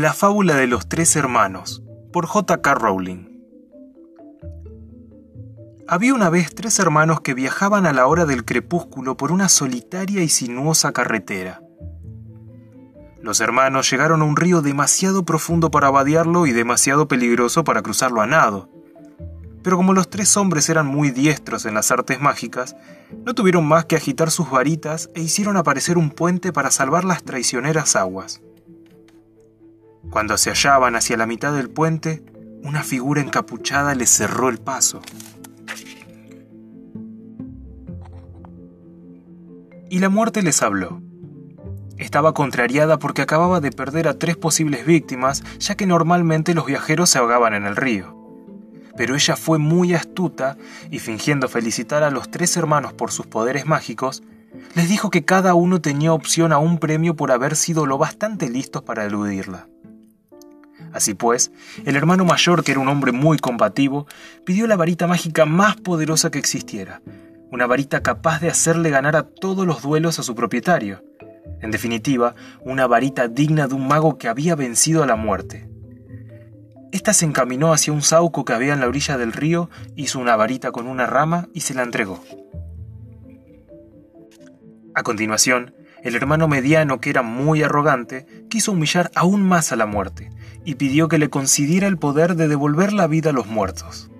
La fábula de los tres hermanos, por J.K. Rowling. Había una vez tres hermanos que viajaban a la hora del crepúsculo por una solitaria y sinuosa carretera. Los hermanos llegaron a un río demasiado profundo para vadearlo y demasiado peligroso para cruzarlo a nado. Pero como los tres hombres eran muy diestros en las artes mágicas, no tuvieron más que agitar sus varitas e hicieron aparecer un puente para salvar las traicioneras aguas. Cuando se hallaban hacia la mitad del puente, una figura encapuchada les cerró el paso. Y la muerte les habló. Estaba contrariada porque acababa de perder a tres posibles víctimas, ya que normalmente los viajeros se ahogaban en el río. Pero ella fue muy astuta y fingiendo felicitar a los tres hermanos por sus poderes mágicos, les dijo que cada uno tenía opción a un premio por haber sido lo bastante listos para eludirla. Así pues, el hermano mayor, que era un hombre muy combativo, pidió la varita mágica más poderosa que existiera, una varita capaz de hacerle ganar a todos los duelos a su propietario. En definitiva, una varita digna de un mago que había vencido a la muerte. Esta se encaminó hacia un sauco que había en la orilla del río, hizo una varita con una rama y se la entregó. A continuación, el hermano mediano, que era muy arrogante, quiso humillar aún más a la muerte y pidió que le concediera el poder de devolver la vida a los muertos.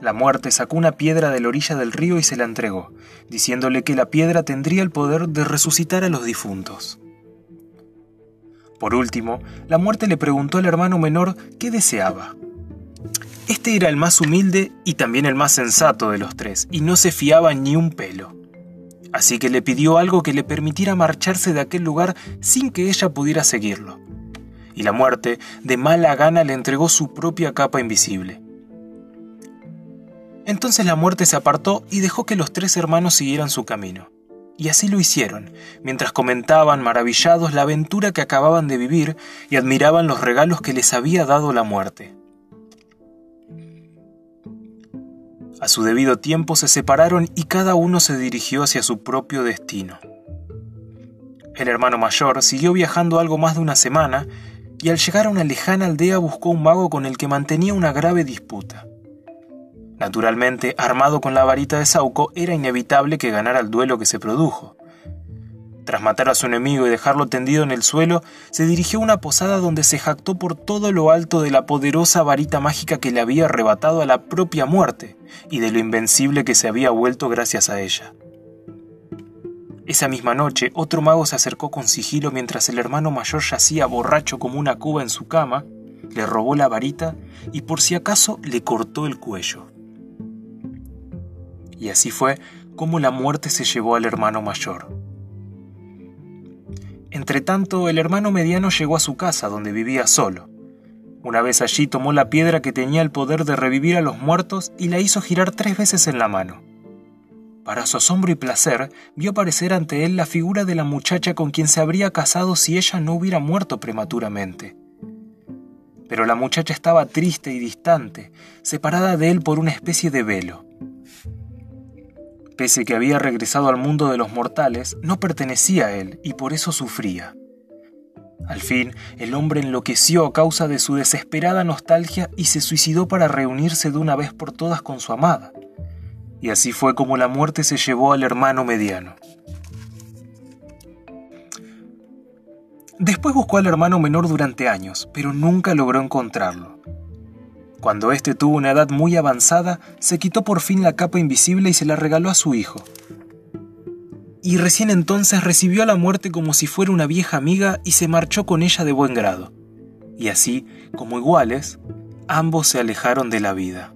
La muerte sacó una piedra de la orilla del río y se la entregó, diciéndole que la piedra tendría el poder de resucitar a los difuntos. Por último, la muerte le preguntó al hermano menor qué deseaba. Este era el más humilde y también el más sensato de los tres, y no se fiaba ni un pelo. Así que le pidió algo que le permitiera marcharse de aquel lugar sin que ella pudiera seguirlo. Y la muerte, de mala gana, le entregó su propia capa invisible. Entonces la muerte se apartó y dejó que los tres hermanos siguieran su camino. Y así lo hicieron, mientras comentaban maravillados la aventura que acababan de vivir y admiraban los regalos que les había dado la muerte. A su debido tiempo se separaron y cada uno se dirigió hacia su propio destino. El hermano mayor siguió viajando algo más de una semana y al llegar a una lejana aldea buscó un mago con el que mantenía una grave disputa. Naturalmente, armado con la varita de Sauco, era inevitable que ganara el duelo que se produjo. Tras matar a su enemigo y dejarlo tendido en el suelo, se dirigió a una posada donde se jactó por todo lo alto de la poderosa varita mágica que le había arrebatado a la propia muerte y de lo invencible que se había vuelto gracias a ella. Esa misma noche, otro mago se acercó con sigilo mientras el hermano mayor yacía borracho como una cuba en su cama, le robó la varita y por si acaso le cortó el cuello. Y así fue como la muerte se llevó al hermano mayor. Entretanto, el hermano mediano llegó a su casa, donde vivía solo. Una vez allí tomó la piedra que tenía el poder de revivir a los muertos y la hizo girar tres veces en la mano. Para su asombro y placer, vio aparecer ante él la figura de la muchacha con quien se habría casado si ella no hubiera muerto prematuramente. Pero la muchacha estaba triste y distante, separada de él por una especie de velo pese que había regresado al mundo de los mortales, no pertenecía a él y por eso sufría. Al fin, el hombre enloqueció a causa de su desesperada nostalgia y se suicidó para reunirse de una vez por todas con su amada. Y así fue como la muerte se llevó al hermano mediano. Después buscó al hermano menor durante años, pero nunca logró encontrarlo. Cuando éste tuvo una edad muy avanzada, se quitó por fin la capa invisible y se la regaló a su hijo. Y recién entonces recibió a la muerte como si fuera una vieja amiga y se marchó con ella de buen grado. Y así, como iguales, ambos se alejaron de la vida.